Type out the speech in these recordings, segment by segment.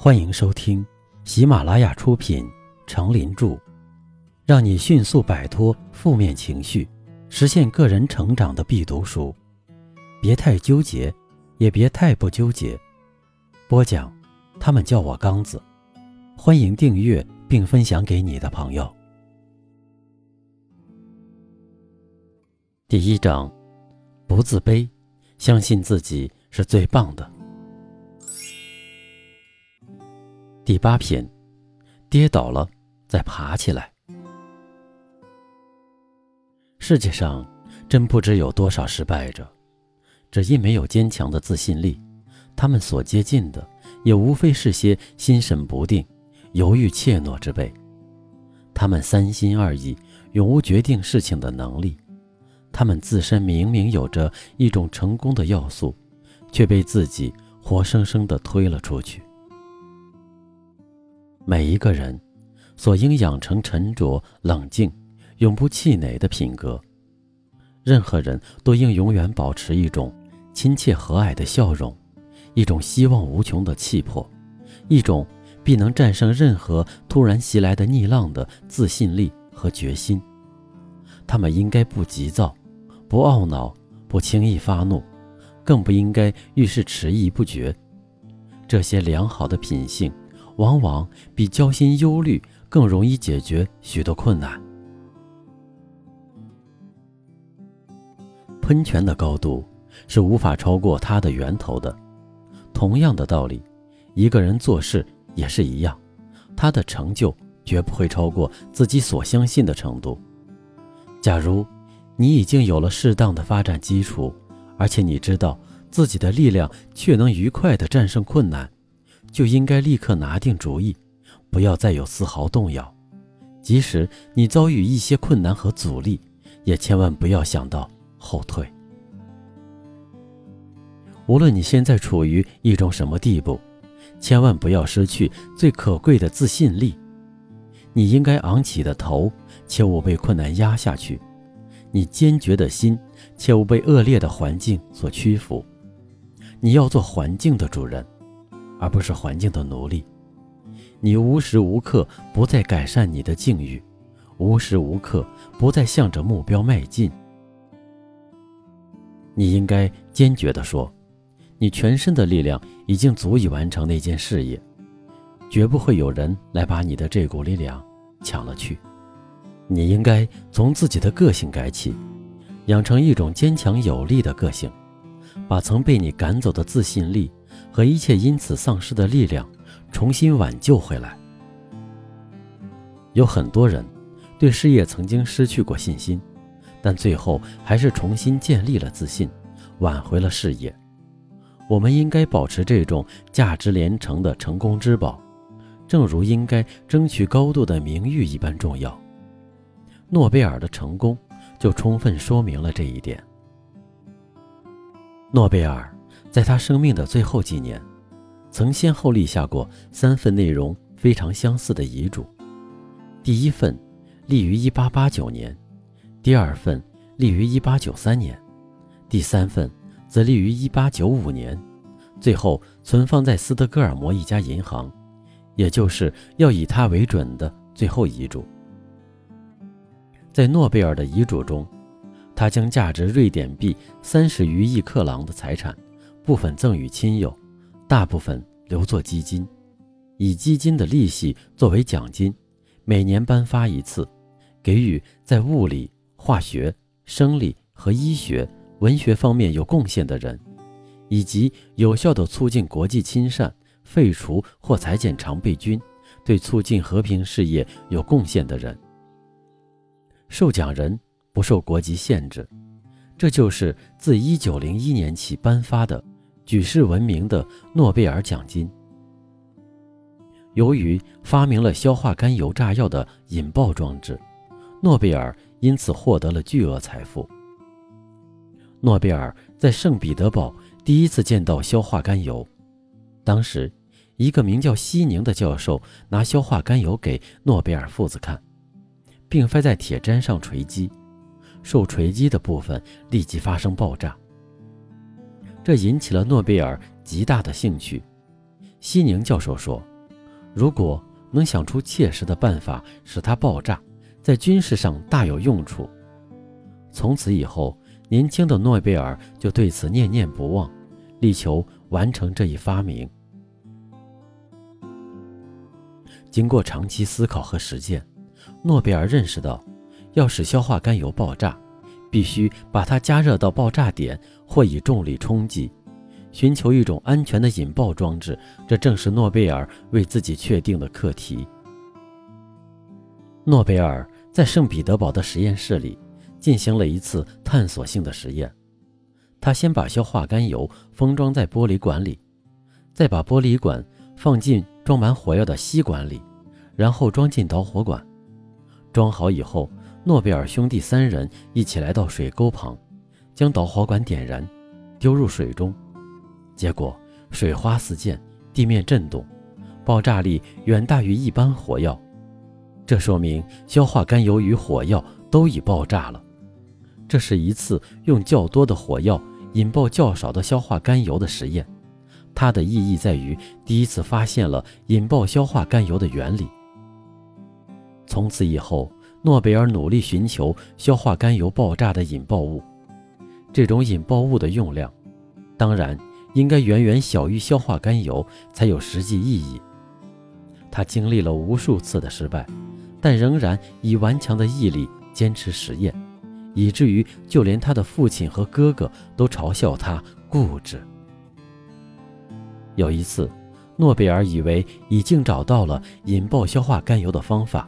欢迎收听喜马拉雅出品《成林著》，让你迅速摆脱负面情绪，实现个人成长的必读书。别太纠结，也别太不纠结。播讲，他们叫我刚子。欢迎订阅并分享给你的朋友。第一章，不自卑，相信自己是最棒的。第八篇，跌倒了再爬起来。世界上真不知有多少失败者，只因没有坚强的自信力，他们所接近的也无非是些心神不定、犹豫怯懦之辈。他们三心二意，永无决定事情的能力。他们自身明明有着一种成功的要素，却被自己活生生的推了出去。每一个人，所应养成沉着冷静、永不气馁的品格。任何人都应永远保持一种亲切和蔼的笑容，一种希望无穷的气魄，一种必能战胜任何突然袭来的逆浪的自信力和决心。他们应该不急躁，不懊恼，不轻易发怒，更不应该遇事迟疑不决。这些良好的品性。往往比焦心忧虑更容易解决许多困难。喷泉的高度是无法超过它的源头的。同样的道理，一个人做事也是一样，他的成就绝不会超过自己所相信的程度。假如你已经有了适当的发展基础，而且你知道自己的力量却能愉快地战胜困难。就应该立刻拿定主意，不要再有丝毫动摇。即使你遭遇一些困难和阻力，也千万不要想到后退。无论你现在处于一种什么地步，千万不要失去最可贵的自信力。你应该昂起的头，切勿被困难压下去；你坚决的心，切勿被恶劣的环境所屈服。你要做环境的主人。而不是环境的奴隶，你无时无刻不在改善你的境遇，无时无刻不在向着目标迈进。你应该坚决地说，你全身的力量已经足以完成那件事业，绝不会有人来把你的这股力量抢了去。你应该从自己的个性改起，养成一种坚强有力的个性，把曾被你赶走的自信力。和一切因此丧失的力量，重新挽救回来。有很多人对事业曾经失去过信心，但最后还是重新建立了自信，挽回了事业。我们应该保持这种价值连城的成功之宝，正如应该争取高度的名誉一般重要。诺贝尔的成功就充分说明了这一点。诺贝尔。在他生命的最后几年，曾先后立下过三份内容非常相似的遗嘱。第一份立于1889年，第二份立于1893年，第三份则立于1895年，最后存放在斯德哥尔摩一家银行，也就是要以他为准的最后遗嘱。在诺贝尔的遗嘱中，他将价值瑞典币三十余亿克朗的财产。部分赠与亲友，大部分留作基金，以基金的利息作为奖金，每年颁发一次，给予在物理、化学、生理和医学、文学方面有贡献的人，以及有效的促进国际亲善、废除或裁减常备军、对促进和平事业有贡献的人。受奖人不受国籍限制，这就是自1901年起颁发的。举世闻名的诺贝尔奖金。由于发明了硝化甘油炸药的引爆装置，诺贝尔因此获得了巨额财富。诺贝尔在圣彼得堡第一次见到硝化甘油，当时一个名叫西宁的教授拿硝化甘油给诺贝尔父子看，并非在铁砧上锤击，受锤击的部分立即发生爆炸。这引起了诺贝尔极大的兴趣。西宁教授说：“如果能想出切实的办法使它爆炸，在军事上大有用处。”从此以后，年轻的诺贝尔就对此念念不忘，力求完成这一发明。经过长期思考和实践，诺贝尔认识到，要使硝化甘油爆炸，必须把它加热到爆炸点或以重力冲击。寻求一种安全的引爆装置，这正是诺贝尔为自己确定的课题。诺贝尔在圣彼得堡的实验室里进行了一次探索性的实验。他先把硝化甘油封装在玻璃管里，再把玻璃管放进装满火药的吸管里，然后装进导火管。装好以后，诺贝尔兄弟三人一起来到水沟旁，将导火管点燃，丢入水中。结果水花四溅，地面震动，爆炸力远大于一般火药。这说明硝化甘油与火药都已爆炸了。这是一次用较多的火药引爆较少的硝化甘油的实验，它的意义在于第一次发现了引爆硝化甘油的原理。从此以后，诺贝尔努力寻求硝化甘油爆炸的引爆物，这种引爆物的用量，当然。应该远远小于硝化甘油才有实际意义。他经历了无数次的失败，但仍然以顽强的毅力坚持实验，以至于就连他的父亲和哥哥都嘲笑他固执。有一次，诺贝尔以为已经找到了引爆硝化甘油的方法，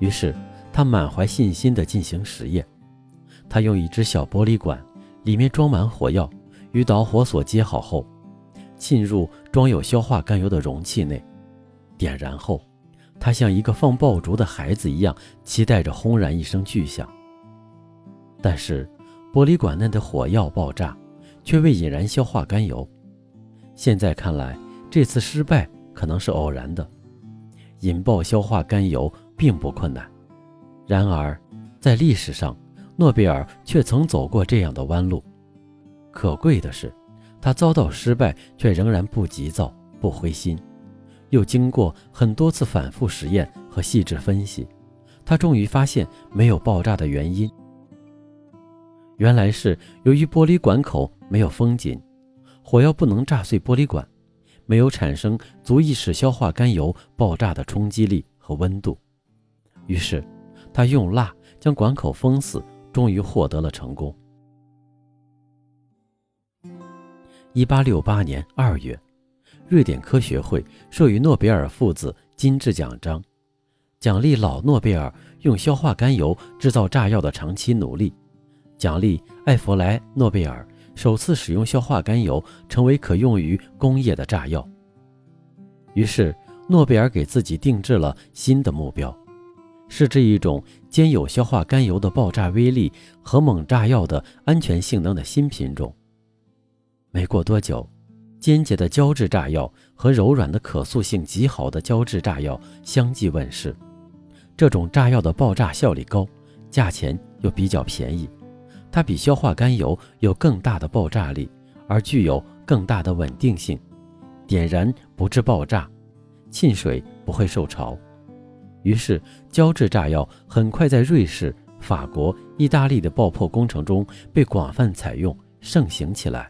于是他满怀信心地进行实验。他用一只小玻璃管，里面装满火药。与导火索接好后，浸入装有硝化甘油的容器内，点燃后，他像一个放爆竹的孩子一样，期待着轰然一声巨响。但是，玻璃管内的火药爆炸，却未引燃硝化甘油。现在看来，这次失败可能是偶然的。引爆硝化甘油并不困难，然而，在历史上，诺贝尔却曾走过这样的弯路。可贵的是，他遭到失败却仍然不急躁、不灰心，又经过很多次反复实验和细致分析，他终于发现没有爆炸的原因。原来是由于玻璃管口没有封紧，火药不能炸碎玻璃管，没有产生足以使硝化甘油爆炸的冲击力和温度。于是，他用蜡将管口封死，终于获得了成功。一八六八年二月，瑞典科学会授予诺贝尔父子金质奖章，奖励老诺贝尔用硝化甘油制造炸药的长期努力，奖励艾弗莱诺贝尔首次使用硝化甘油成为可用于工业的炸药。于是，诺贝尔给自己定制了新的目标，是这一种兼有硝化甘油的爆炸威力和猛炸药的安全性能的新品种。没过多久，坚结的胶质炸药和柔软的可塑性极好的胶质炸药相继问世。这种炸药的爆炸效率高，价钱又比较便宜。它比硝化甘油有更大的爆炸力，而具有更大的稳定性，点燃不致爆炸，浸水不会受潮。于是，胶质炸药很快在瑞士、法国、意大利的爆破工程中被广泛采用，盛行起来。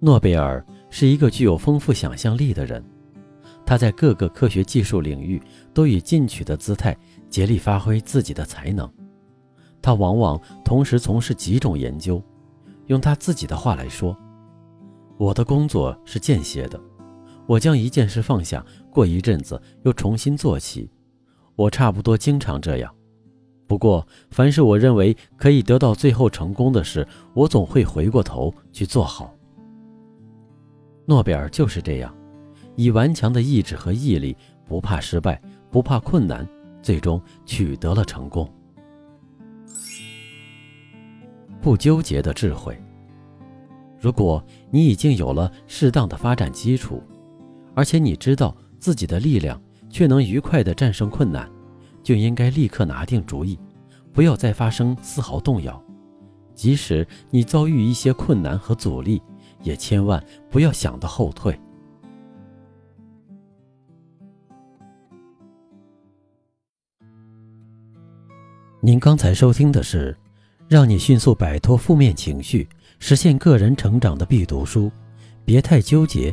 诺贝尔是一个具有丰富想象力的人，他在各个科学技术领域都以进取的姿态竭力发挥自己的才能。他往往同时从事几种研究。用他自己的话来说：“我的工作是间歇的，我将一件事放下，过一阵子又重新做起。我差不多经常这样。不过，凡是我认为可以得到最后成功的事，我总会回过头去做好。”诺贝尔就是这样，以顽强的意志和毅力，不怕失败，不怕困难，最终取得了成功。不纠结的智慧。如果你已经有了适当的发展基础，而且你知道自己的力量却能愉快地战胜困难，就应该立刻拿定主意，不要再发生丝毫动摇。即使你遭遇一些困难和阻力。也千万不要想到后退。您刚才收听的是，让你迅速摆脱负面情绪，实现个人成长的必读书。别太纠结，